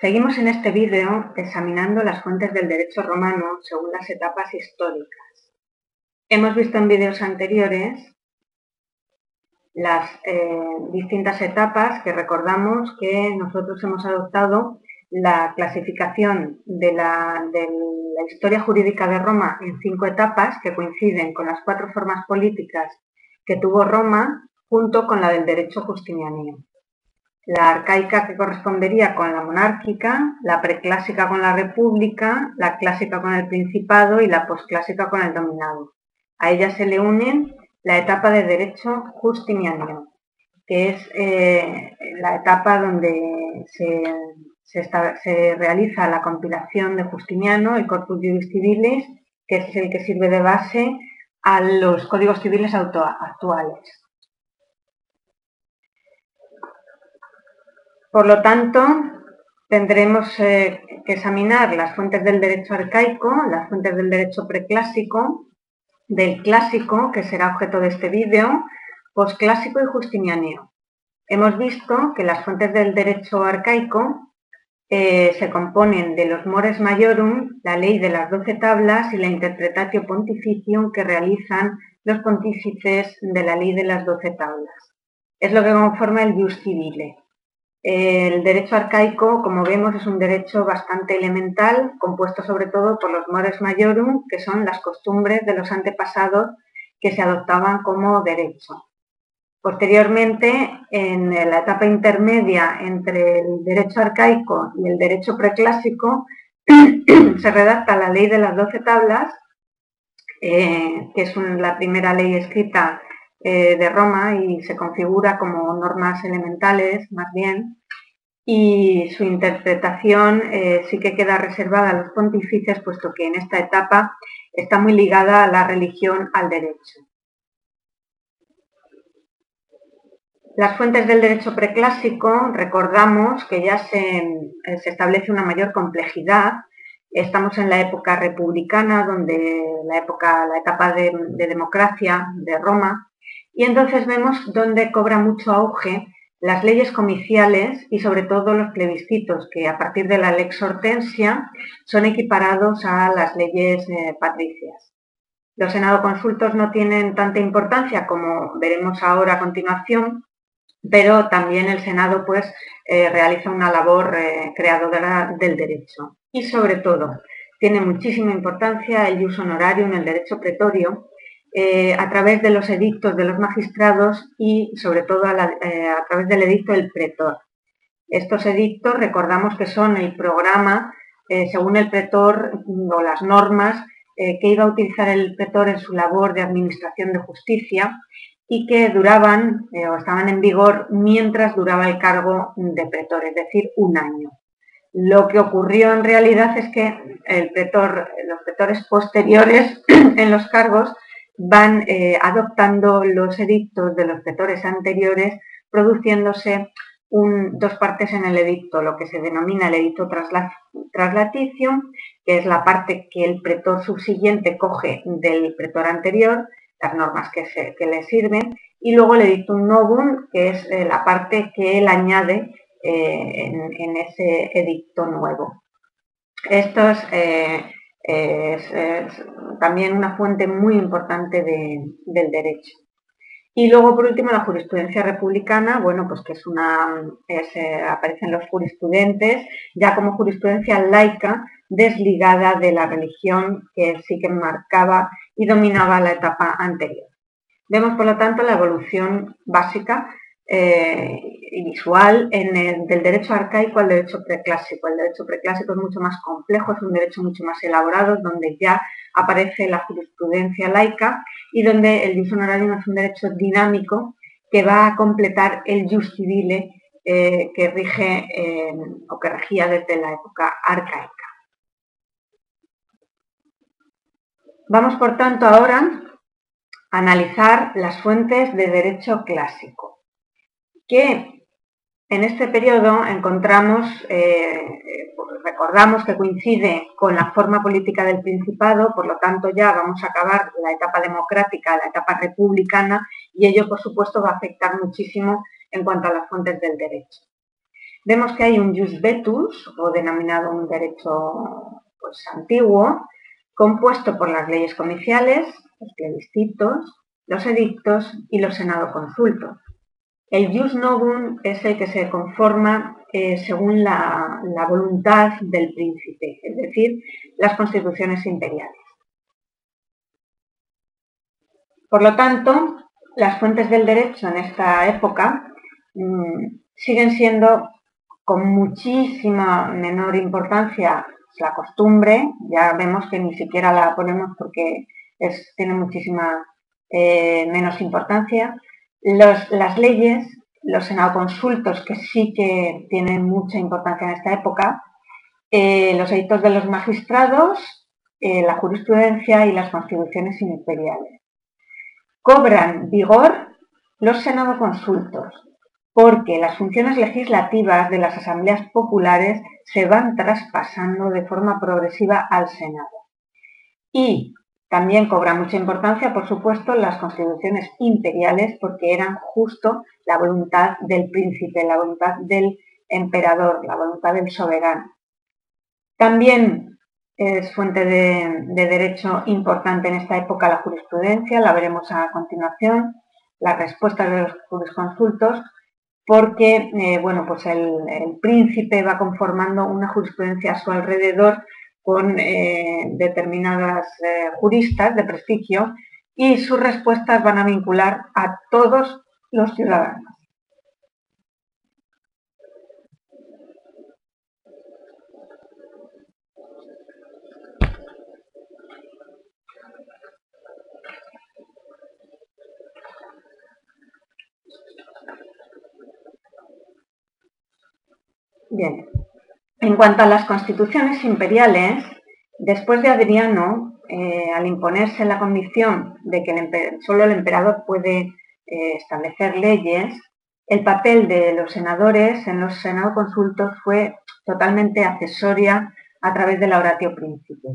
Seguimos en este vídeo examinando las fuentes del derecho romano según las etapas históricas. Hemos visto en vídeos anteriores las eh, distintas etapas que recordamos que nosotros hemos adoptado la clasificación de la, de la historia jurídica de Roma en cinco etapas que coinciden con las cuatro formas políticas que tuvo Roma junto con la del derecho justinianeo. La arcaica que correspondería con la monárquica, la preclásica con la república, la clásica con el principado y la posclásica con el dominado. A ella se le unen la etapa de derecho justiniano, que es eh, la etapa donde se, se, realiza la compilación de Justiniano, el Corpus Juris Civilis, que es el que sirve de base a los códigos civiles actuales. Por lo tanto, tendremos eh, que examinar las fuentes del derecho arcaico, las fuentes del derecho preclásico, del clásico, que será objeto de este vídeo, posclásico y justinianeo. Hemos visto que las fuentes del derecho arcaico eh, se componen de los mores majorum, la ley de las doce tablas y la interpretatio pontificium que realizan los pontífices de la ley de las doce tablas. Es lo que conforma el jus civile. El derecho arcaico, como vemos, es un derecho bastante elemental, compuesto sobre todo por los mores majorum, que son las costumbres de los antepasados que se adoptaban como derecho. Posteriormente, en la etapa intermedia entre el derecho arcaico y el derecho preclásico, se redacta la ley de las doce tablas, eh, que es la primera ley escrita eh, de Roma y se configura como normas elementales, más bien, y su interpretación eh, sí que queda reservada a los pontífices, puesto que en esta etapa está muy ligada a la religión al derecho. Las fuentes del derecho preclásico, recordamos que ya se, eh, establece una mayor complejidad. Estamos en la época republicana, donde la época, la etapa de democracia de Roma, y entonces vemos dónde cobra mucho auge las leyes comiciales y sobre todo los plebiscitos, que a partir de la lex hortensia son equiparados a las leyes eh, patricias. Los senado consultos no tienen tanta importancia como veremos ahora a continuación, pero también el Senado pues eh, realiza una labor eh, creadora del derecho. Y sobre todo, tiene muchísima importancia el uso honorario en el derecho pretorio, eh, a través de los edictos de los magistrados y sobre todo eh, a, través del edicto del pretor. Estos edictos recordamos que son el programa, eh, según el pretor o las normas que iba a utilizar el pretor en su labor de administración de justicia y que duraban o estaban en vigor mientras duraba el cargo de pretor, es decir, un año. Lo que ocurrió en realidad es que el pretor, los pretores posteriores en los cargos van eh, adoptando los edictos de los pretores anteriores, produciéndose dos partes en el edicto, lo que se denomina el edicto traslaticio, que es la parte que el pretor subsiguiente coge del pretor anterior, las normas que, le sirven, y luego el edicto novum, que es eh, la parte que él añade eh, en, ese edicto nuevo. Estos es, también una fuente muy importante del derecho. Y luego, por último, la jurisprudencia republicana, bueno, pues que es una, eh, aparecen los jurisprudentes ya como jurisprudencia laica, desligada de la religión que sí que marcaba y dominaba la etapa anterior. Vemos, por lo tanto, la evolución básica eh, visual en el, del derecho arcaico al derecho preclásico. El derecho preclásico es mucho más complejo, es un derecho mucho más elaborado, donde ya aparece la jurisprudencia laica y donde el jus honorarium es un derecho dinámico que va a completar el jus civile eh, que rige eh, o que regía desde la época arcaica. Vamos, por tanto, ahora a analizar las fuentes de derecho clásico que en este periodo encontramos, eh, recordamos que coincide con la forma política del Principado, por lo tanto ya vamos a acabar la etapa democrática, la etapa republicana, y ello por supuesto va a afectar muchísimo en cuanto a las fuentes del derecho. vemos que hay un jus vetus, o denominado un derecho pues, antiguo, compuesto por las leyes comiciales, los plebiscitos, los edictos y los senado consultos. El jus novum es el que se conforma eh, según la, voluntad del príncipe, es decir, las constituciones imperiales. Por lo tanto, las fuentes del derecho en esta época mm, siguen siendo con muchísima menor importancia la costumbre, ya vemos que ni siquiera la ponemos porque tiene muchísima eh, menos importancia, las leyes, los senadoconsultos que sí que tienen mucha importancia en esta época, eh, los edictos de los magistrados, eh, la jurisprudencia y las constituciones imperiales. Cobran vigor los senadoconsultos, porque las funciones legislativas de las asambleas populares se van traspasando de forma progresiva al Senado. Y también cobra mucha importancia, por supuesto, las constituciones imperiales porque eran justo la voluntad del príncipe, la voluntad del emperador, la voluntad del soberano. También es fuente de, derecho importante en esta época la jurisprudencia, la veremos a continuación, las respuestas de los jurisconsultos, porque eh, bueno, pues el príncipe va conformando una jurisprudencia a su alrededor con eh, determinadas eh, juristas de prestigio y sus respuestas van a vincular a todos los ciudadanos. Bien, en cuanto a las constituciones imperiales, después de Adriano, eh, al imponerse la condición de que solo el emperador puede eh, establecer leyes, el papel de los senadores en los consultos fue totalmente accesoria a través de la oratio príncipe.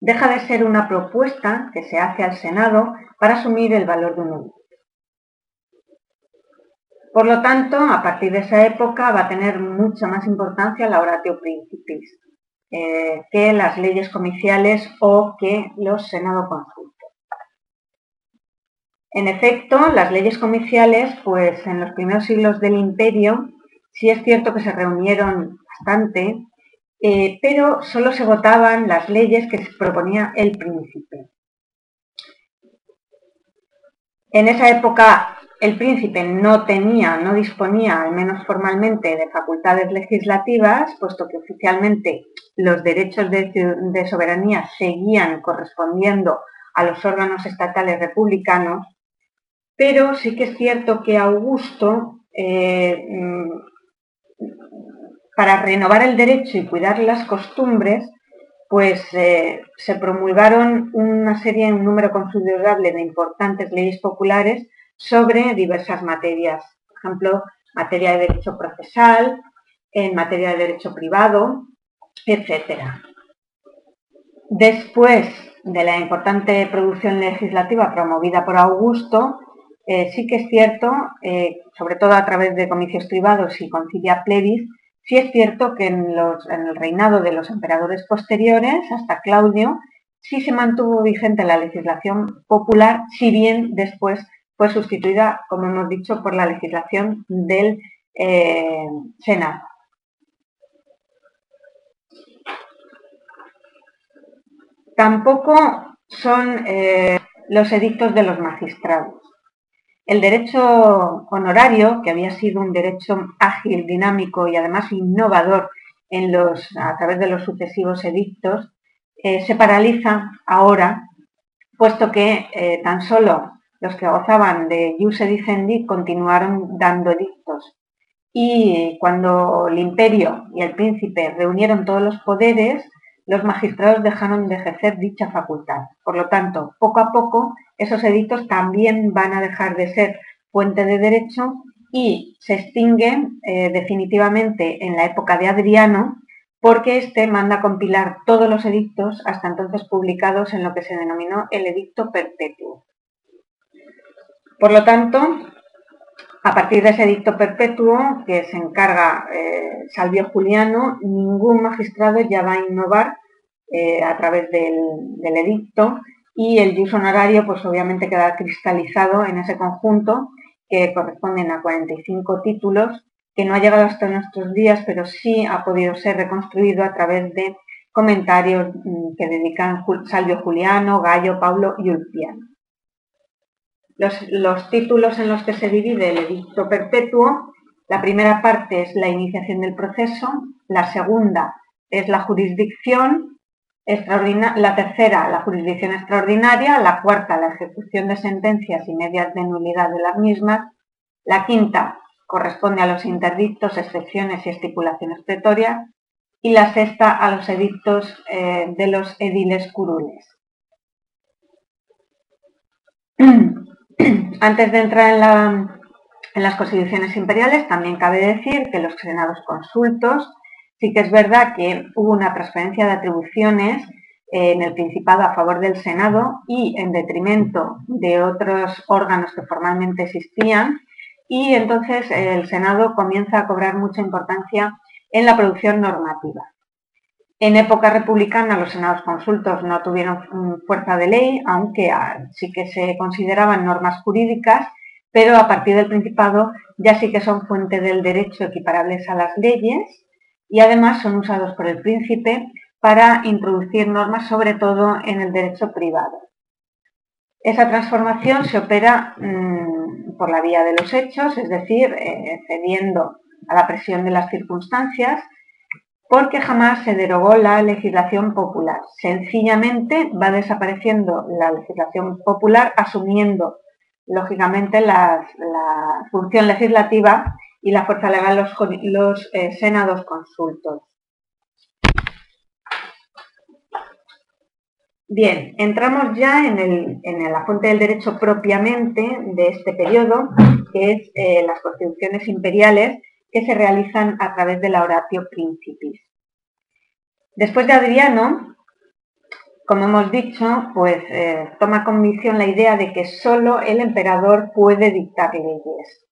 Deja de ser una propuesta que se hace al Senado para asumir el valor de un por lo tanto, a partir de esa época va a tener mucha más importancia la oratio principis eh, que las leyes comiciales o que los senado consultos. En efecto, las leyes comiciales, pues en los primeros siglos del imperio, sí es cierto que se reunieron bastante, eh, pero solo se votaban las leyes que proponía el príncipe. En esa época el príncipe no tenía, no disponía, al menos formalmente, de facultades legislativas, puesto que oficialmente los derechos de, soberanía seguían correspondiendo a los órganos estatales republicanos, pero sí que es cierto que Augusto, eh, mm, para renovar el derecho y cuidar las costumbres, pues eh, se promulgaron una serie, un número considerable de importantes leyes populares sobre diversas materias, por ejemplo, materia de derecho procesal, en materia de derecho privado, etc. Después de la importante producción legislativa promovida por Augusto, eh, sí que es cierto, eh, sobre todo a través de comicios privados y concilia plebis, sí es cierto que en, en el reinado de los emperadores posteriores, hasta Claudio, sí se mantuvo vigente la legislación popular, si bien después fue sustituida, como hemos dicho, por la legislación del eh, Senado. Tampoco son eh, los edictos de los magistrados. El derecho honorario, que había sido un derecho ágil, dinámico y además innovador a través de los sucesivos edictos, eh, se paraliza ahora, puesto que tan solo los que gozaban de jus edicendi continuaron dando edictos. Y cuando el imperio y el príncipe reunieron todos los poderes, los magistrados dejaron de ejercer dicha facultad. Por lo tanto, poco a poco, esos edictos también van a dejar de ser fuente de derecho y se extinguen eh, definitivamente en la época de Adriano, porque éste manda compilar todos los edictos hasta entonces publicados en lo que se denominó el Edicto Perpetuo. Por lo tanto, A partir de ese edicto perpetuo que se encarga eh, Salvio Juliano, ningún magistrado ya va a innovar eh, a través del, edicto y el jus honorario pues obviamente queda cristalizado en ese conjunto que corresponden a 45 títulos que no ha llegado hasta nuestros días pero sí ha podido ser reconstruido a través de comentarios mm, que dedican Salvio Juliano, Gallo, Pablo y Ulpiano. Los, títulos en los que se divide el edicto perpetuo, la primera parte es la iniciación del proceso, la segunda es la jurisdicción, la tercera la jurisdicción extraordinaria, la cuarta la ejecución de sentencias y medias de nulidad de las mismas, la quinta corresponde a los interdictos, excepciones y estipulaciones pretorias, y la sexta a los edictos eh, de los ediles curules. Antes de entrar en, las constituciones imperiales, también cabe decir que los senados consultos, sí que es verdad que hubo una transferencia de atribuciones eh, en el Principado a favor del Senado y en detrimento de otros órganos que formalmente existían, y entonces el Senado comienza a cobrar mucha importancia en la producción normativa. En época republicana los senados consultos no tuvieron fuerza de ley, aunque ah, sí que se consideraban normas jurídicas, pero a partir del Principado ya sí que son fuente del derecho equiparables a las leyes y además son usados por el príncipe para introducir normas sobre todo en el derecho privado. Esa transformación se opera mm, por la vía de los hechos, es decir, eh, cediendo a la presión de las circunstancias, porque jamás se derogó la legislación popular. Sencillamente va desapareciendo la legislación popular asumiendo, lógicamente, la, función legislativa y la fuerza legal los, los eh, senados consultos. Bien, entramos ya en, la fuente del derecho propiamente de este periodo, que es eh, las constituciones imperiales, que se realizan a través de la oratio principis. Después de Adriano, como hemos dicho, pues eh, toma convicción la idea de que solo el emperador puede dictar leyes.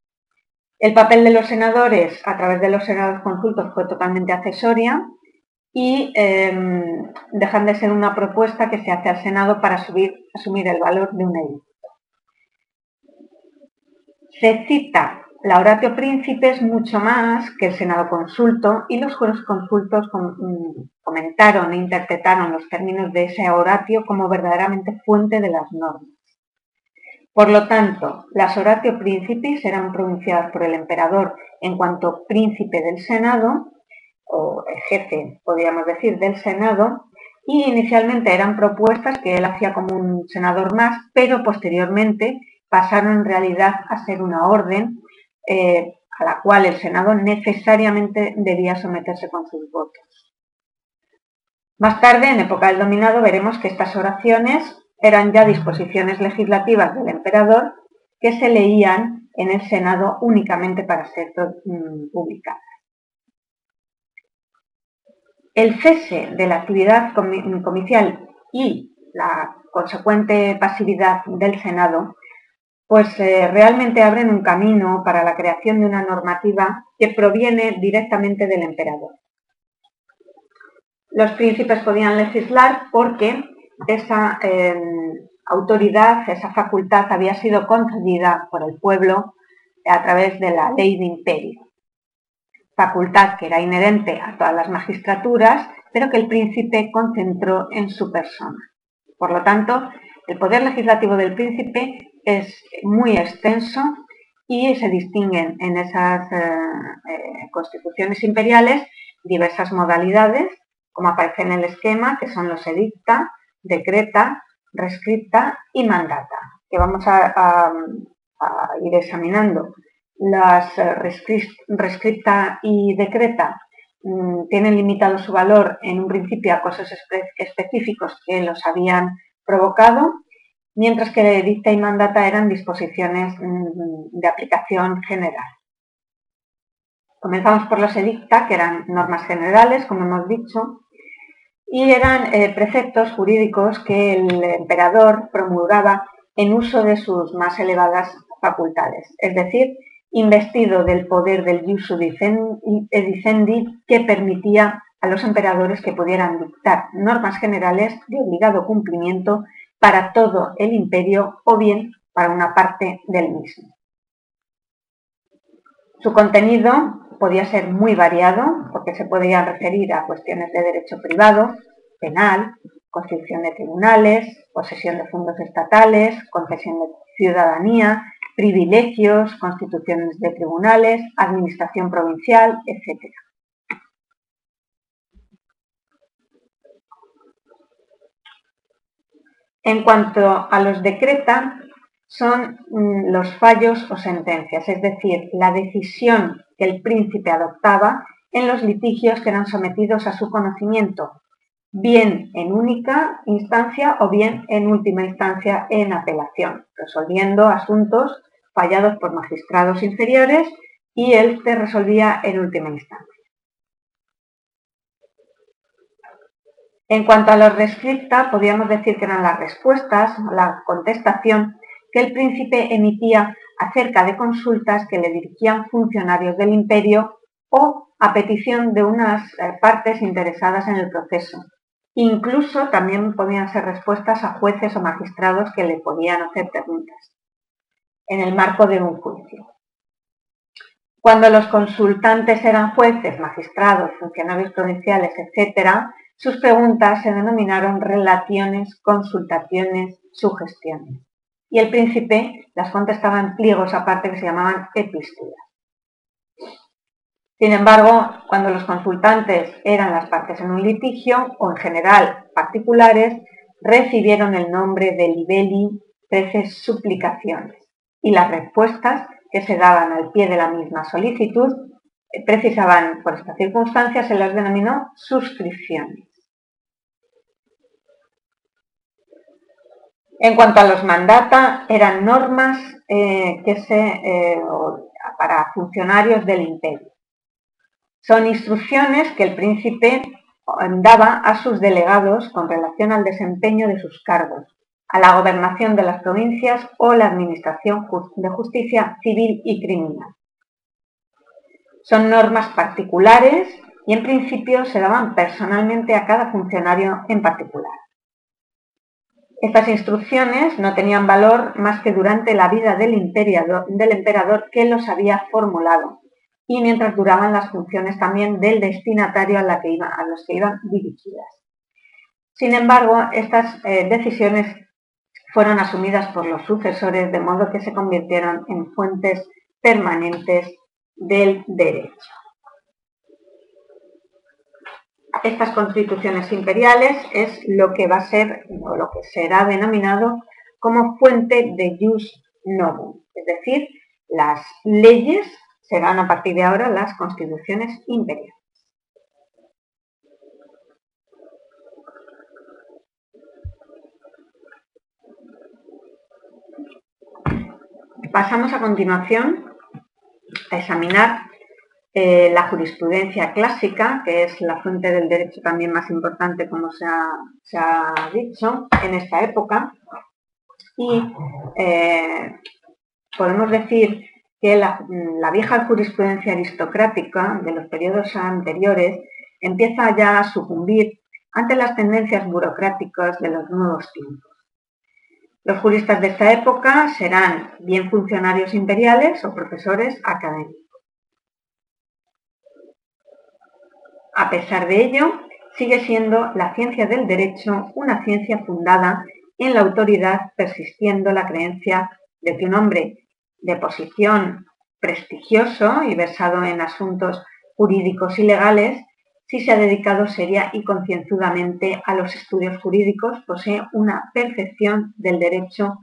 El papel de los senadores a través de los senados consultos fue totalmente accesoria y em, dejan de ser una propuesta que se hace al Senado para asumir el valor de un edicto. Se cita la oratio príncipe es mucho más que el Senado consulto y los jueces consultos mm, comentaron e interpretaron los términos de ese oratio como verdaderamente fuente de las normas. Por lo tanto, las oratio príncipes eran pronunciadas por el emperador en cuanto príncipe del Senado, o jefe, podríamos decir, del Senado, y inicialmente eran propuestas que él hacía como un senador más, pero posteriormente pasaron en realidad a ser una orden eh, a la cual el Senado necesariamente debía someterse con sus votos. Más tarde, en época del dominado, veremos que estas oraciones eran ya disposiciones legislativas del emperador que se leían en el Senado únicamente para ser mm, publicadas. El cese de la actividad comicial y la consecuente pasividad del Senado pues eh, realmente abren un camino para la creación de una normativa que proviene directamente del emperador. Los príncipes podían legislar porque esa em, autoridad, esa facultad había sido concedida por el pueblo a través de la ley de imperio. Facultad que era inherente a todas las magistraturas, pero que el príncipe concentró en su persona. Por lo tanto, el poder legislativo del príncipe es muy extenso y se distinguen en esas eh, eh, constituciones imperiales diversas modalidades, como aparece en el esquema, que son los edicta, decreta, rescripta y mandata, que vamos a, ir examinando. Las eh, rescripta y decreta mm, tienen limitado su valor en un principio a cosas específicos que los habían provocado mientras que dicta y mandata eran disposiciones mm, de aplicación general. Comenzamos por los edicta, que eran normas generales, como hemos dicho, y eran eh, preceptos jurídicos que el emperador promulgaba en uso de sus más elevadas facultades, es decir, investido del poder del jus edicendi que permitía a los emperadores que pudieran dictar normas generales de obligado cumplimiento para todo el imperio o bien para una parte del mismo. Su contenido podía ser muy variado porque se podía referir a cuestiones de derecho privado, penal, constitución de tribunales, posesión de fondos estatales, concesión de ciudadanía, privilegios, constituciones de tribunales, administración provincial, etc. En cuanto a los decreta, son mm, los fallos o sentencias, es decir, la decisión que el príncipe adoptaba en los litigios que eran sometidos a su conocimiento, bien en única instancia o bien en última instancia en apelación, resolviendo asuntos fallados por magistrados inferiores y él se resolvía en última instancia. En cuanto a los rescripta, podríamos decir que eran las respuestas, la contestación que el príncipe emitía acerca de consultas que le dirigían funcionarios del imperio o a petición de unas eh, partes interesadas en el proceso. Incluso también podían ser respuestas a jueces o magistrados que le podían hacer preguntas en el marco de un juicio. Cuando los consultantes eran jueces, magistrados, funcionarios provinciales, etc., sus preguntas se denominaron relaciones, consultaciones, sugestiones. Y el príncipe las contestaba en pliegos aparte que se llamaban epístolas. Sin embargo, cuando los consultantes eran las partes en un litigio, o en general particulares, recibieron el nombre de libelli, veces suplicaciones y las respuestas que se daban al pie de la misma solicitud eh, precisaban por esta circunstancia, se las denominó suscripciones. En cuanto a los mandata, eran normas eh, que se, eh, para funcionarios del imperio. Son instrucciones que el príncipe daba a sus delegados con relación al desempeño de sus cargos, a la gobernación de las provincias o la administración de justicia civil y criminal. Son normas particulares y en principio se daban personalmente a cada funcionario en particular. Estas instrucciones no tenían valor más que durante la vida del, emperador que los había formulado y mientras duraban las funciones también del destinatario a los que iban dirigidas. Sin embargo, estas eh, decisiones fueron asumidas por los sucesores de modo que se convirtieron en fuentes permanentes del derecho. Estas constituciones imperiales es lo que va a ser o lo que será denominado como fuente de jus novum, es decir, las leyes serán a partir de ahora las constituciones imperiales. Pasamos a continuación a examinar eh, la jurisprudencia clásica, que es la fuente del derecho también más importante, como se ha, dicho, en esta época. Y eh, podemos decir que la, vieja jurisprudencia aristocrática de los periodos anteriores empieza ya a sucumbir ante las tendencias burocráticas de los nuevos tiempos. Los juristas de esta época serán bien funcionarios imperiales o profesores académicos. A pesar de ello, sigue siendo la ciencia del derecho una ciencia fundada en la autoridad, persistiendo la creencia de que un hombre de posición prestigioso y versado en asuntos jurídicos y legales si se ha dedicado seria y concienzudamente a los estudios jurídicos, posee una percepción del derecho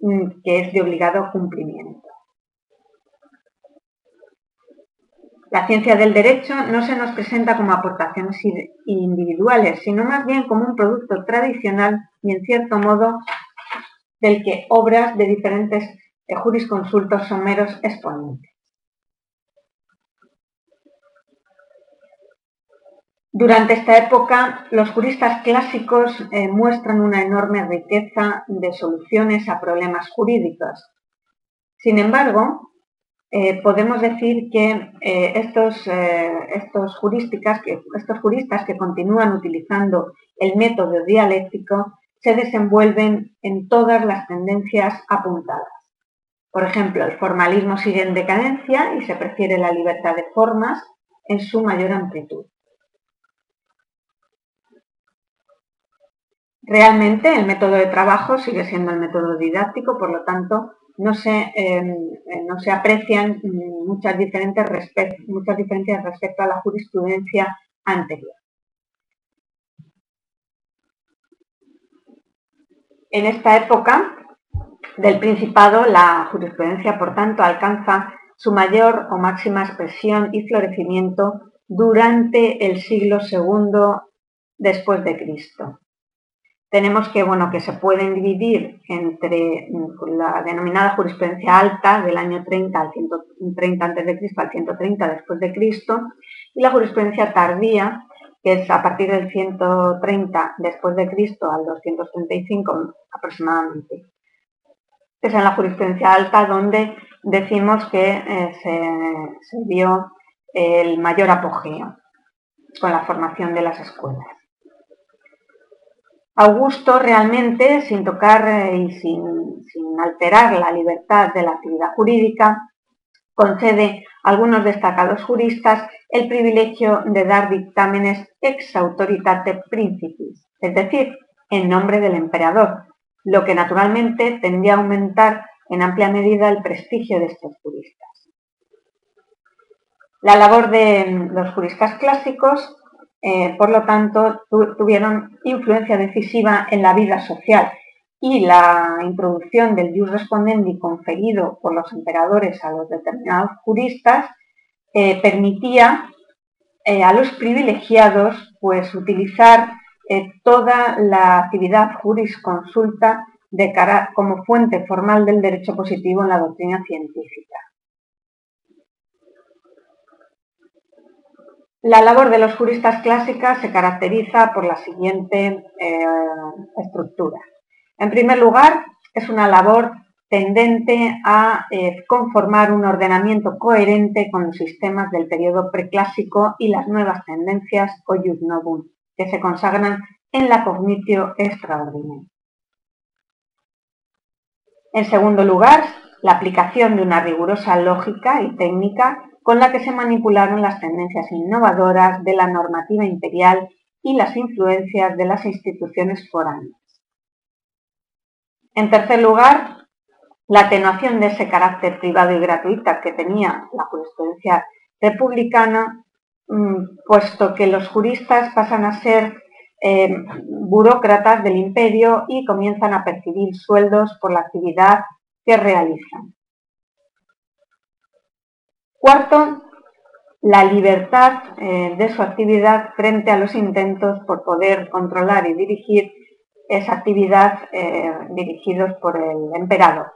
mm, que es de obligado cumplimiento. La ciencia del derecho no se nos presenta como aportaciones individuales, sino más bien como un producto tradicional y en cierto modo del que obras de diferentes eh, jurisconsultos son meros exponentes. Durante esta época, los juristas clásicos eh, muestran una enorme riqueza de soluciones a problemas jurídicos. Sin embargo, eh, podemos decir que eh, estos, estos, jurísticas, que, estos juristas que continúan utilizando el método dialéctico se desenvuelven en todas las tendencias apuntadas. Por ejemplo, el formalismo sigue en decadencia y se prefiere la libertad de formas en su mayor amplitud. Realmente el método de trabajo sigue siendo el método didáctico, por lo tanto no se, em, no se aprecian muchas, diferentes muchas diferencias respecto a la jurisprudencia anterior. En esta época del Principado, la jurisprudencia, por tanto, alcanza su mayor o máxima expresión y florecimiento durante el siglo II después de Cristo tenemos que, bueno, que se pueden dividir entre mm, la denominada jurisprudencia alta del año 30 al 130 a.C. al 130 después de Cristo y la jurisprudencia tardía, que es a partir del 130 después de Cristo al 235 aproximadamente. Es en la jurisprudencia alta donde decimos que eh, se, se dio el mayor apogeo con la formación de las escuelas. Augusto realmente, sin tocar eh, y sin, alterar la libertad de la actividad jurídica, concede a algunos destacados juristas el privilegio de dar dictámenes ex autoritate principis, es decir, en nombre del emperador, lo que naturalmente tendría a aumentar en amplia medida el prestigio de estos juristas. La labor de los juristas clásicos eh, por lo tanto, tuvieron influencia decisiva en la vida social y la introducción del jus respondendi conferido por los emperadores a los determinados juristas eh, permitía eh, a los privilegiados pues, utilizar toda la actividad jurisconsulta como fuente formal del derecho positivo en la doctrina científica. La labor de los juristas clásicas se caracteriza por la siguiente eh, estructura. En primer lugar, es una labor tendente a eh, conformar un ordenamiento coherente con los sistemas del periodo preclásico y las nuevas tendencias o novum, que se consagran en la cognitio extraordinaria. En segundo lugar, la aplicación de una rigurosa lógica y técnica con la que se manipularon las tendencias innovadoras de la normativa imperial y las influencias de las instituciones foráneas. En tercer lugar, la atenuación de ese carácter privado y gratuito que tenía la jurisprudencia republicana, mm, puesto que los juristas pasan a ser eh, burócratas del imperio y comienzan a percibir sueldos por la actividad que realizan. Cuarto, la libertad eh, de su actividad frente a los intentos por poder controlar y dirigir esa actividad eh, dirigidos por el emperador.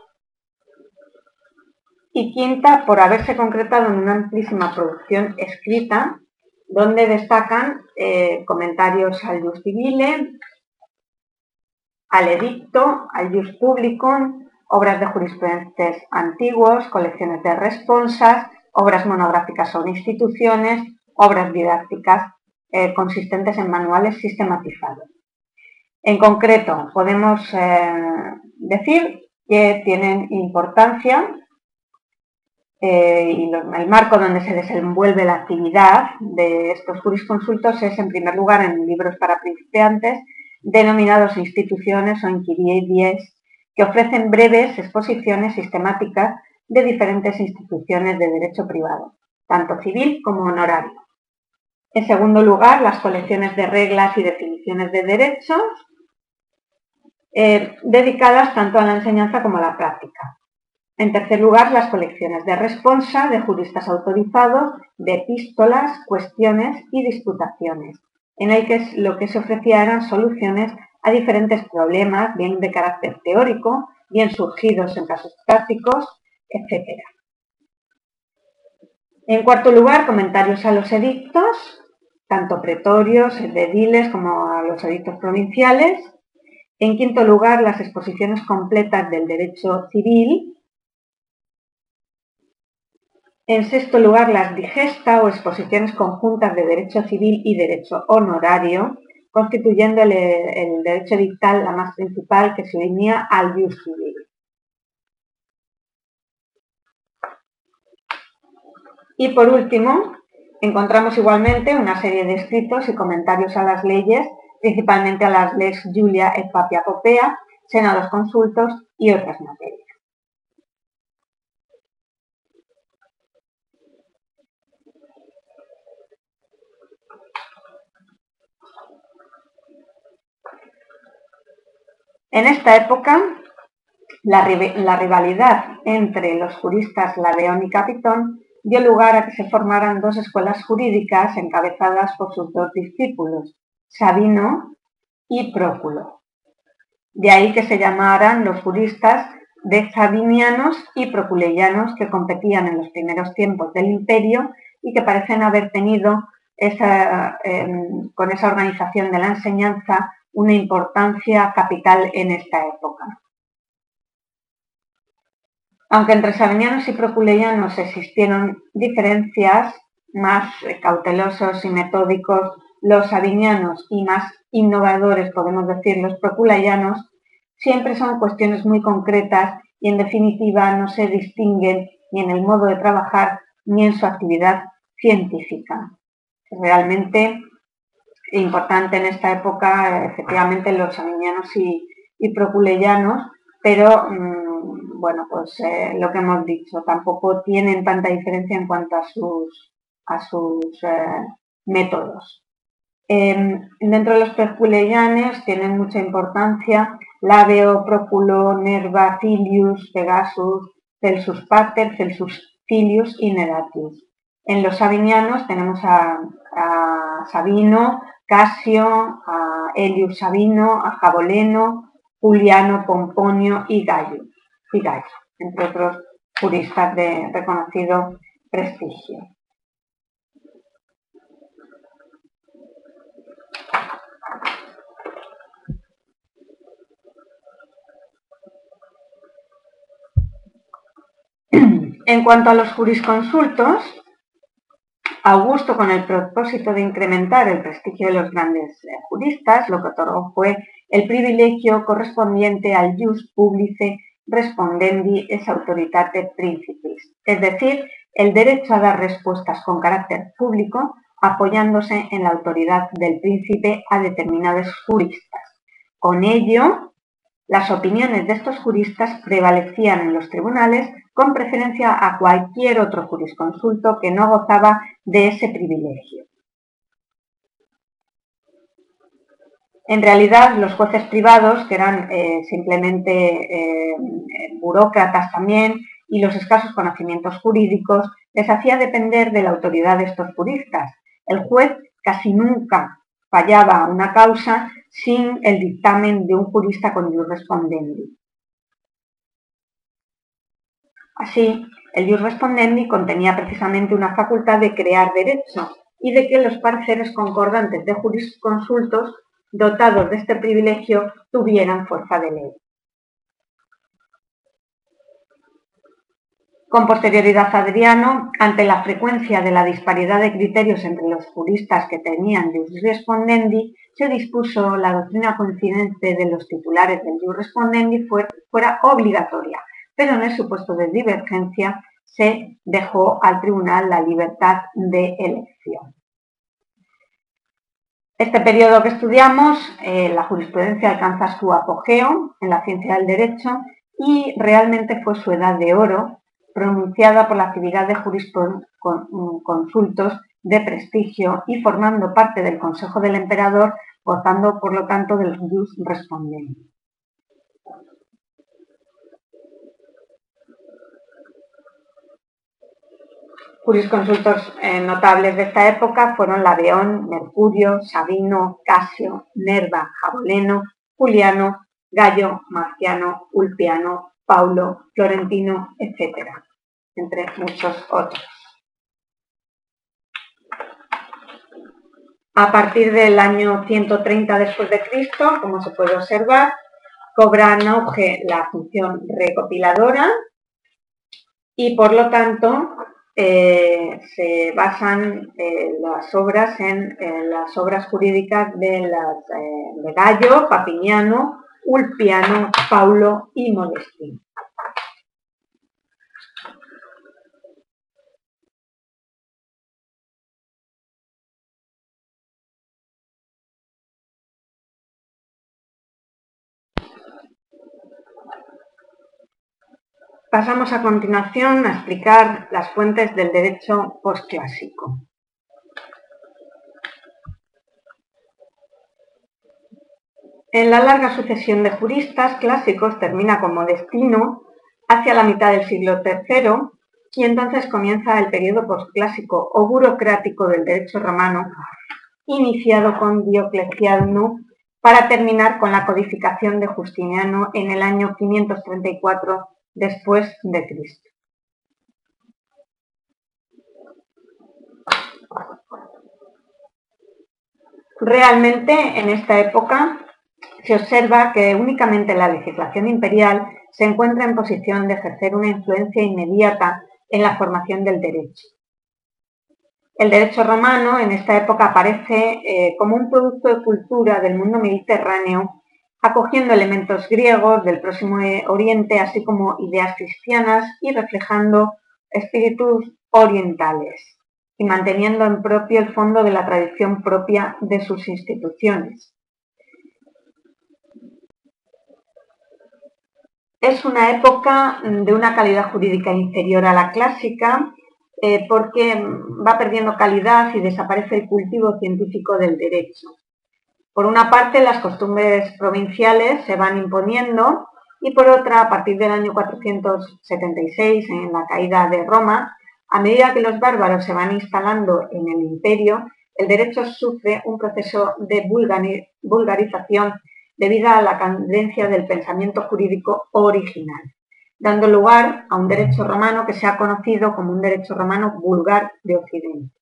Y quinta, por haberse concretado en una amplísima producción escrita, donde destacan eh, comentarios al Jus Civile, al Edicto, al Jus Publicum, obras de jurisprudentes antiguos, colecciones de responsas, obras monográficas sobre instituciones, obras didácticas eh, consistentes en manuales sistematizados. En concreto, podemos eh, decir que tienen importancia eh, y el marco donde se desenvuelve la actividad de estos jurisconsultos es, en primer lugar, en libros para principiantes, denominados instituciones o inquiridies, que ofrecen breves exposiciones sistemáticas de diferentes instituciones de derecho privado, tanto civil como honorario. En segundo lugar, las colecciones de reglas y definiciones de derechos, eh, dedicadas tanto a la enseñanza como a la práctica. En tercer lugar, las colecciones de responsa de juristas autorizados, de epístolas, cuestiones y disputaciones, en el que lo que se ofrecía eran soluciones a diferentes problemas, bien de carácter teórico, bien surgidos en casos prácticos, etc. En cuarto lugar, comentarios a los edictos, tanto pretorios, ediles como a los edictos provinciales. En quinto lugar, las exposiciones completas del derecho civil. En sexto lugar, las digesta o exposiciones conjuntas de derecho civil y derecho honorario, constituyendo el, derecho dictal la más principal que se unía al jus civil. Y por último, encontramos igualmente una serie de escritos y comentarios a las leyes, principalmente a las leyes Julia et Papia Popea, senados consultos y otras materias. En esta época, la, rivalidad entre los juristas Ladeón y Capitón dio lugar a que se formaran dos escuelas jurídicas encabezadas por sus dos discípulos, Sabino y Próculo. De ahí que se llamaran los juristas de sabinianos y proculeyanos que competían en los primeros tiempos del imperio y que parecen haber tenido em, con esa organización de la enseñanza una importancia capital en esta época. Aunque entre sabinianos y proculeyanos existieron diferencias, más cautelosos y metódicos los sabinianos y más innovadores, podemos decir, los proculeyanos, siempre son cuestiones muy concretas y en definitiva no se distinguen ni en el modo de trabajar ni en su actividad científica. Realmente importante en esta época, efectivamente, los sabinianos y, y proculeyanos, pero mm, bueno, pues eh, lo que hemos dicho, tampoco tienen tanta diferencia en cuanto a sus, a sus eh, métodos. Em, dentro de los perculeyanes tienen mucha importancia Labeo, Próculo, Nerva, Cilius, Pegasus, Celsus Pater, Celsus Cilius y Neratius. En los sabinianos tenemos a, Sabino, Casio, a Elius Sabino, a Jaboleno, Juliano, Pomponio y Gallo entre otros juristas de reconocido prestigio. En cuanto a los jurisconsultos, Augusto, con el propósito de incrementar el prestigio de los grandes eh, juristas, lo que otorgó fue el privilegio correspondiente al jus publice respondendi es autoritate principis, es decir, el derecho a dar respuestas con carácter público apoyándose en la autoridad del príncipe a determinados juristas. Con ello, las opiniones de estos juristas prevalecían en los tribunales con preferencia a cualquier otro jurisconsulto que no gozaba de ese privilegio. En realidad, los jueces privados, que eran eh, simplemente eh, burócratas también, y los escasos conocimientos jurídicos, les hacía depender de la autoridad de estos juristas. El juez casi nunca fallaba una causa sin el dictamen de un jurista con jus respondendi. Así, el jus respondendi contenía precisamente una facultad de crear derecho y de que los pareceres concordantes de jurisconsultos dotados de este privilegio tuvieran fuerza de ley. Con posterioridad Adriano, ante la frecuencia de la disparidad de criterios entre los juristas que tenían jus respondendi, se dispuso la doctrina coincidente de los titulares del jus respondendi fuera obligatoria, pero en el supuesto de divergencia se dejó al tribunal la libertad de elección. Este periodo que estudiamos, eh, la jurisprudencia alcanza su apogeo en la ciencia del derecho y realmente fue su edad de oro, pronunciada por la actividad de jurisconsultos de prestigio y formando parte del Consejo del Emperador, gozando por lo tanto del jus respondendi. Jurisconsultos eh, notables de esta época fueron Ladeón, Mercurio, Sabino, Casio, Nerva, Jaboleno, Juliano, Gallo, Marciano, Ulpiano, Paulo, Florentino, etc., entre muchos otros. A partir del año 130 después de Cristo, como se puede observar, cobra auge la función recopiladora y por lo tanto eh, se basan eh, las obras en las obras jurídicas de, las, de Gallo, Papiñano, Ulpiano, Paulo y Modestino. Pasamos a continuación a explicar las fuentes del derecho postclásico. En la larga sucesión de juristas clásicos termina como destino hacia la mitad del siglo III y entonces comienza el periodo postclásico o burocrático del derecho romano, iniciado con Diocleciano para terminar con la codificación de Justiniano en el año 534 después de Cristo. Realmente en esta época se observa que únicamente la legislación imperial se encuentra en posición de ejercer una influencia inmediata en la formación del derecho. El derecho romano en esta época aparece eh, como un producto de cultura del mundo mediterráneo acogiendo elementos griegos del próximo Oriente, así como ideas cristianas y reflejando espíritus orientales y manteniendo en propio el fondo de la tradición propia de sus instituciones. Es una época de una calidad jurídica inferior a la clásica eh, porque va perdiendo calidad y desaparece el cultivo científico del derecho. Por una parte, las costumbres provinciales se van imponiendo y por otra, a partir del año 476, en la caída de Roma, a medida que los bárbaros se van instalando en el imperio, el derecho sufre un proceso de vulgarización debido a la cadencia del pensamiento jurídico original, dando lugar a un derecho romano que se ha conocido como un derecho romano vulgar de Occidente.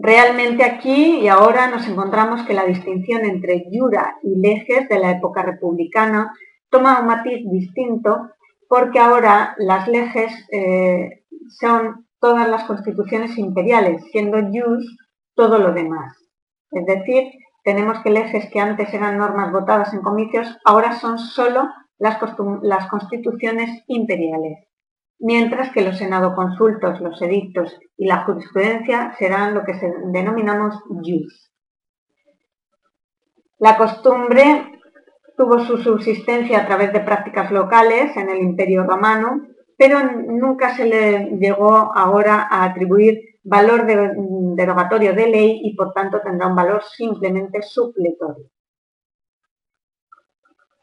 Realmente aquí y ahora nos encontramos que la distinción entre jura y leges de la época republicana toma un matiz distinto porque ahora las leges eh, son todas las constituciones imperiales, siendo jus todo lo demás. Es decir, tenemos que leges que antes eran normas votadas en comicios, ahora son solo las, las constituciones imperiales mientras que los consultos, los edictos y la jurisprudencia serán lo que denominamos jus. La costumbre tuvo su subsistencia a través de prácticas locales en el Imperio Romano, pero nunca se le llegó ahora a atribuir valor derogatorio de ley y por tanto tendrá un valor simplemente supletorio.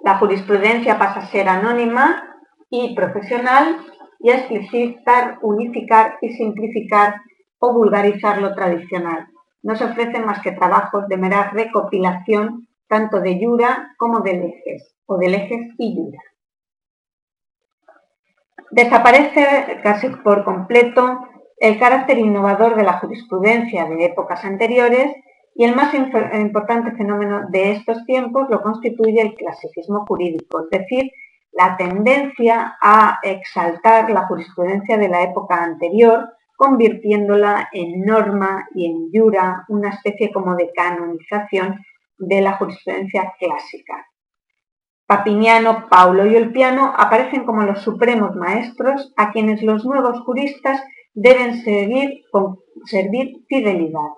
La jurisprudencia pasa a ser anónima y profesional y explicitar, unificar y simplificar o vulgarizar lo tradicional. No se ofrecen más que trabajos de mera recopilación tanto de Yura como de Lejes, o de Lejes y Yura. Desaparece casi por completo el carácter innovador de la jurisprudencia de épocas anteriores y el más importante fenómeno de estos tiempos lo constituye el clasicismo jurídico, es decir, la tendencia a exaltar la jurisprudencia de la época anterior, convirtiéndola en norma y en jura, una especie como de canonización de la jurisprudencia clásica. Papiniano, Paulo y Olpiano aparecen como los supremos maestros a quienes los nuevos juristas deben servir, servir fidelidad.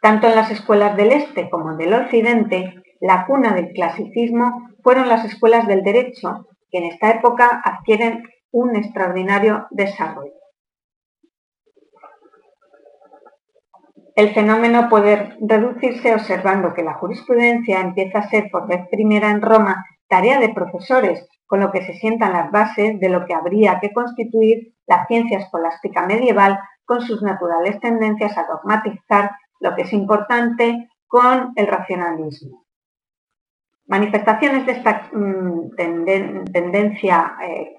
Tanto en las escuelas del Este como del Occidente, la cuna del clasicismo fueron las escuelas del derecho, que en esta época adquieren un extraordinario desarrollo. El fenómeno puede reducirse observando que la jurisprudencia empieza a ser por vez primera en Roma tarea de profesores, con lo que se sientan las bases de lo que habría que constituir la ciencia escolástica medieval con sus naturales tendencias a dogmatizar lo que es importante con el racionalismo. Manifestaciones de esta mm, tendencia eh,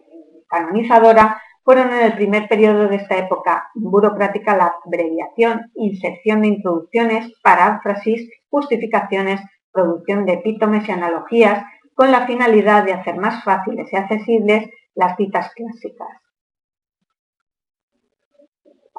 canonizadora fueron en el primer periodo de esta época burocrática la abreviación, inserción de introducciones, paráfrasis, justificaciones, producción de epítomes y analogías, con la finalidad de hacer más fáciles y accesibles las citas clásicas.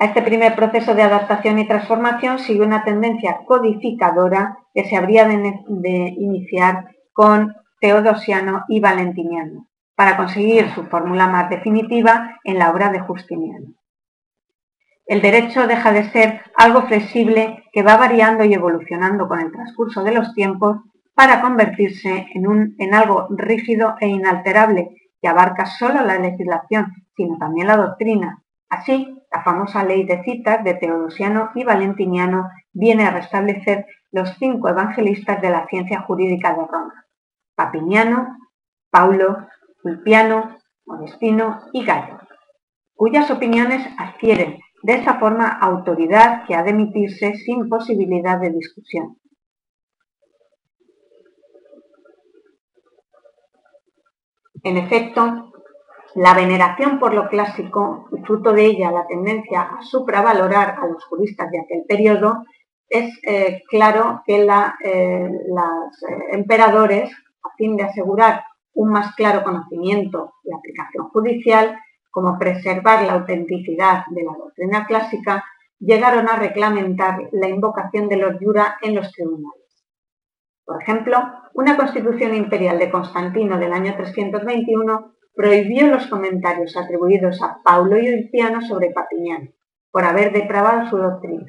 A este primer proceso de adaptación y transformación sigue una tendencia codificadora que se habría de, iniciar con Teodosiano y Valentiniano, para conseguir su fórmula más definitiva en la obra de Justiniano. El derecho deja de ser algo flexible que va variando y evolucionando con el transcurso de los tiempos para convertirse en, en algo rígido e inalterable que abarca solo la legislación, sino también la doctrina, Así, la famosa ley de citas de Teodosiano y Valentiniano viene a restablecer los cinco evangelistas de la ciencia jurídica de Roma, Papiniano, Paulo, Ulpiano, Modestino y Gallo, cuyas opiniones adquieren de esa forma autoridad que ha de emitirse sin posibilidad de discusión. En efecto, la veneración por lo clásico, y fruto de ella la tendencia a supravalorar a los juristas de aquel periodo, es eh, claro que eh, los eh, emperadores, a fin de asegurar un más claro conocimiento y aplicación judicial, como preservar la autenticidad de la doctrina clásica, llegaron a reglamentar la invocación de los jura en los tribunales. Por ejemplo, una constitución imperial de Constantino del año 321 prohibió los comentarios atribuidos a Paulo y Ulpiano sobre Papiniano, por haber depravado su doctrina.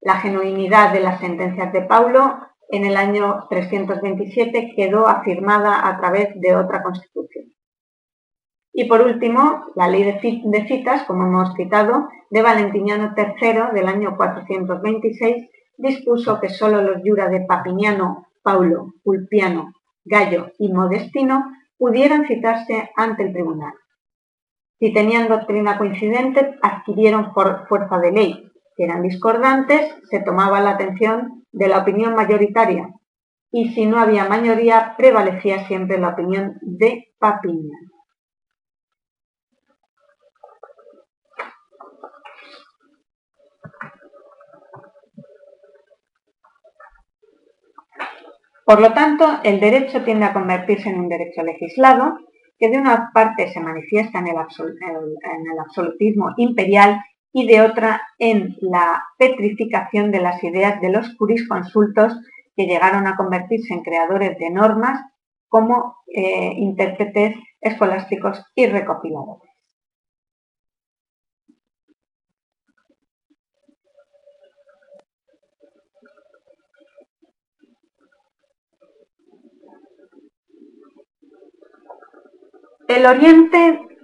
La genuinidad de las sentencias de Paulo en el año 327 quedó afirmada a través de otra constitución. Y por último, la ley de citas, como hemos citado, de Valentiniano III del año 426 dispuso que sólo los jura de Papiniano, Paulo, Ulpiano, Gallo y Modestino pudieran citarse ante el tribunal. Si tenían doctrina coincidente, adquirieron fuerza de ley. Eran discordantes, se tomaba la atención de la opinión mayoritaria. Y si no había mayoría, prevalecía siempre la opinión de Papiniano. Por lo tanto, el derecho tiende a convertirse en un derecho legislado, que de una parte se manifiesta en el, absolutismo imperial y de otra en la petrificación de las ideas de los jurisconsultos que llegaron a convertirse en creadores de normas como eh, intérpretes escolásticos y recopiladores. El Oriente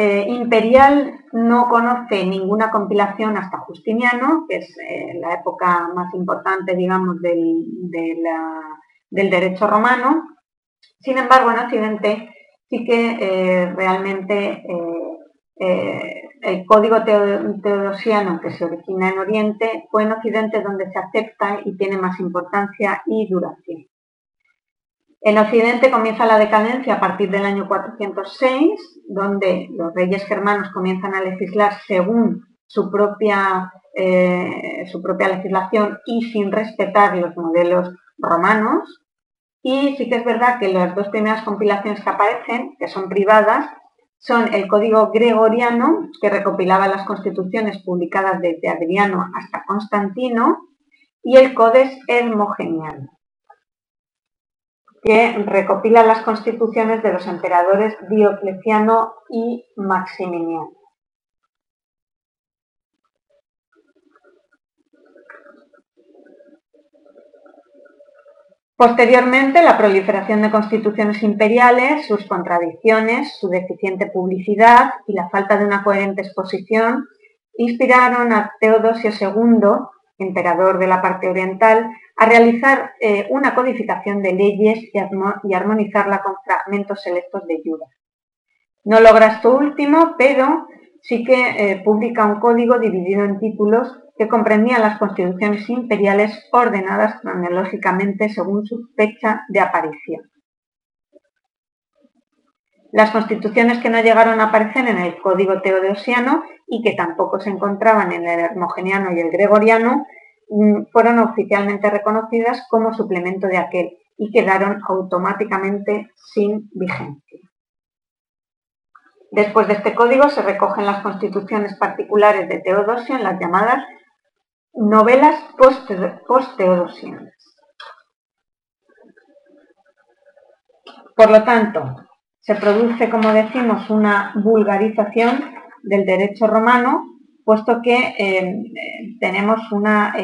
eh, imperial no conoce ninguna compilación hasta Justiniano, que es eh, la época más importante, digamos, del, derecho romano. Sin embargo, en Occidente sí que eh, realmente el código teodosiano que se origina en Oriente fue en Occidente donde se acepta y tiene más importancia y duración. En Occidente comienza la decadencia a partir del año 406, donde los reyes germanos comienzan a legislar según su propia, eh, su propia legislación y sin respetar los modelos romanos. Y sí que es verdad que las dos primeras compilaciones que aparecen, que son privadas, son el Código Gregoriano, que recopilaba las constituciones publicadas desde Adriano hasta Constantino, y el Codex Hermogeniano que recopila las constituciones de los emperadores Diocleciano y Maximiliano. Posteriormente, la proliferación de constituciones imperiales, sus contradicciones, su deficiente publicidad y la falta de una coherente exposición inspiraron a Teodosio II emperador de la parte oriental, a realizar eh, una codificación de leyes y, armonizarla con fragmentos selectos de Yuda. No logra esto último, pero sí que eh, publica un código dividido en títulos que comprendían las constituciones imperiales ordenadas cronológicamente según su fecha de aparición. Las constituciones que no llegaron a aparecer en el Código Teodosiano y que tampoco se encontraban en el Hermogeniano y el Gregoriano fueron oficialmente reconocidas como suplemento de aquel y quedaron automáticamente sin vigencia. Después de este código se recogen las constituciones particulares de Teodosio en las llamadas novelas post-teodosianas. Por lo tanto, se produce, como decimos, una vulgarización del derecho romano, puesto que eh, tenemos una,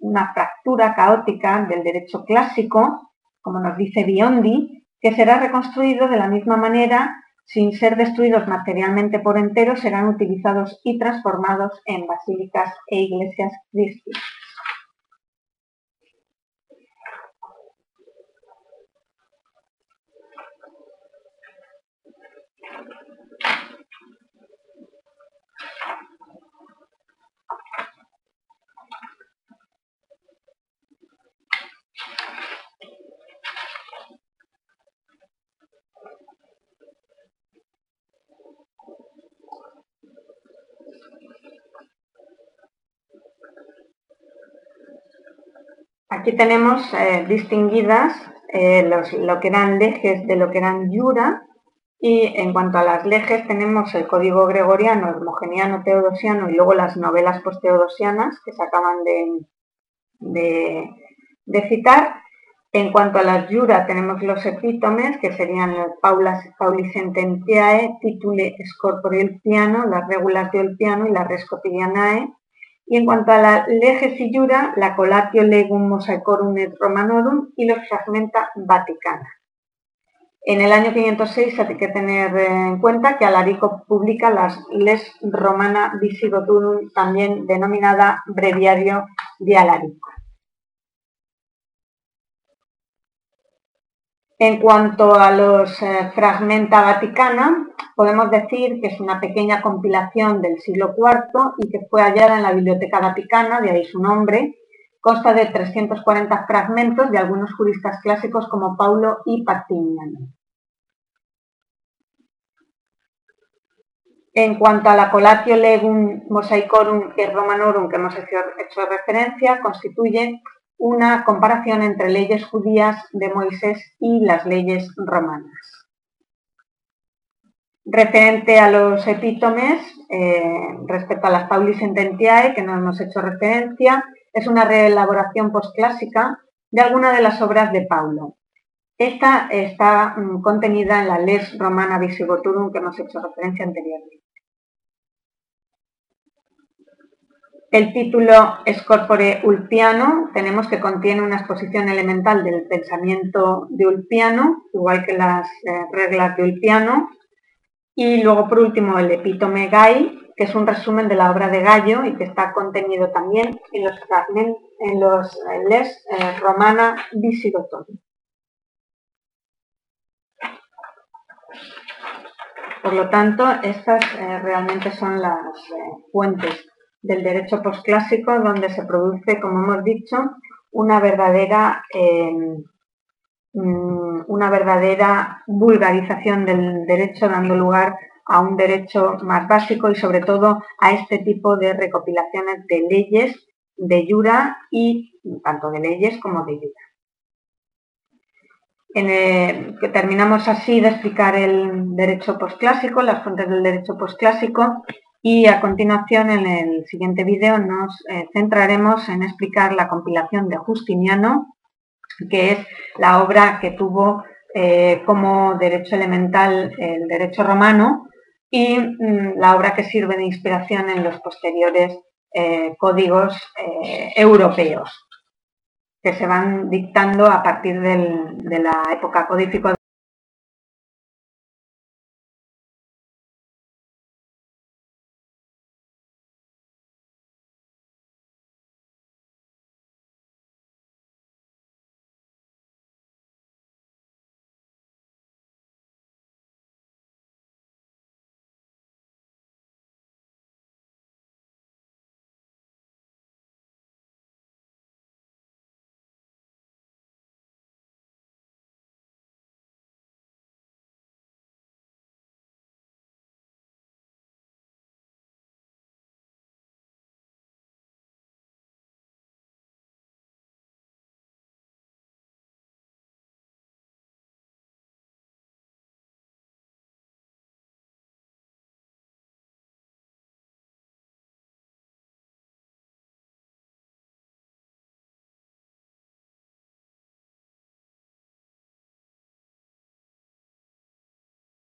una fractura caótica del derecho clásico, como nos dice Biondi, que será reconstruido de la misma manera sin ser destruidos materialmente por entero, serán utilizados y transformados en basílicas e iglesias cristianas. Aquí tenemos eh, distinguidas eh, lo que eran lejes de lo que eran yura y en cuanto a las lejes tenemos el código gregoriano, hermogeniano, teodosiano y luego las novelas posteodosianas que se acaban de, citar. En cuanto a las yura tenemos los epítomes que serían Paulas, Pauli Sententiae, Titule Scorpore Piano, las regulas del piano y la Res Cotidianae y en cuanto a la legesillura, la colatio legum mosaicorum et romanorum y los fragmenta vaticana. En el año 506 hay que tener en cuenta que Alarico publica las Les Romana Visigoturum, también denominada Breviario de Alarico. En cuanto a los eh, Fragmenta Vaticana, podemos decir que es una pequeña compilación del siglo IV y que fue hallada en la Biblioteca Vaticana, de ahí su nombre. Consta de 340 fragmentos de algunos juristas clásicos como Paulo y Partiniano. En cuanto a la Colatio Legum Mosaicorum y Romanorum que hemos hecho referencia, constituye una comparación entre leyes judías de Moisés y las leyes romanas. Referente a los epítomes, eh, respecto a las Paulis Sententiae, que no hemos hecho referencia, es una reelaboración posclásica de alguna de las obras de Paulo. Esta está mm, contenida en la Les Romana Visigoturum que hemos hecho referencia anteriormente. El título Scorpore Ulpiano tenemos que contiene una exposición elemental del pensamiento de Ulpiano, igual que las eh, reglas de Ulpiano. Y luego, por último, el Epítome Gai, que es un resumen de la obra de Gallo y que está contenido también en los, en los eh, Les eh, Romana Visigotorum. Por lo tanto, estas realmente son las fuentes del derecho posclásico, donde se produce, como hemos dicho, una verdadera, em, mm, una verdadera vulgarización del derecho, dando lugar a un derecho más básico y sobre todo a este tipo de recopilaciones de leyes de Yura y tanto de leyes como de Yura. terminamos así de explicar el derecho posclásico, las fuentes del derecho posclásico y a continuación, en el siguiente vídeo, nos eh, centraremos en explicar la compilación de Justiniano, que es la obra que tuvo eh, como derecho elemental el derecho romano y mm, la obra que sirve de inspiración en los posteriores eh, códigos europeos que se van dictando a partir de la época codificada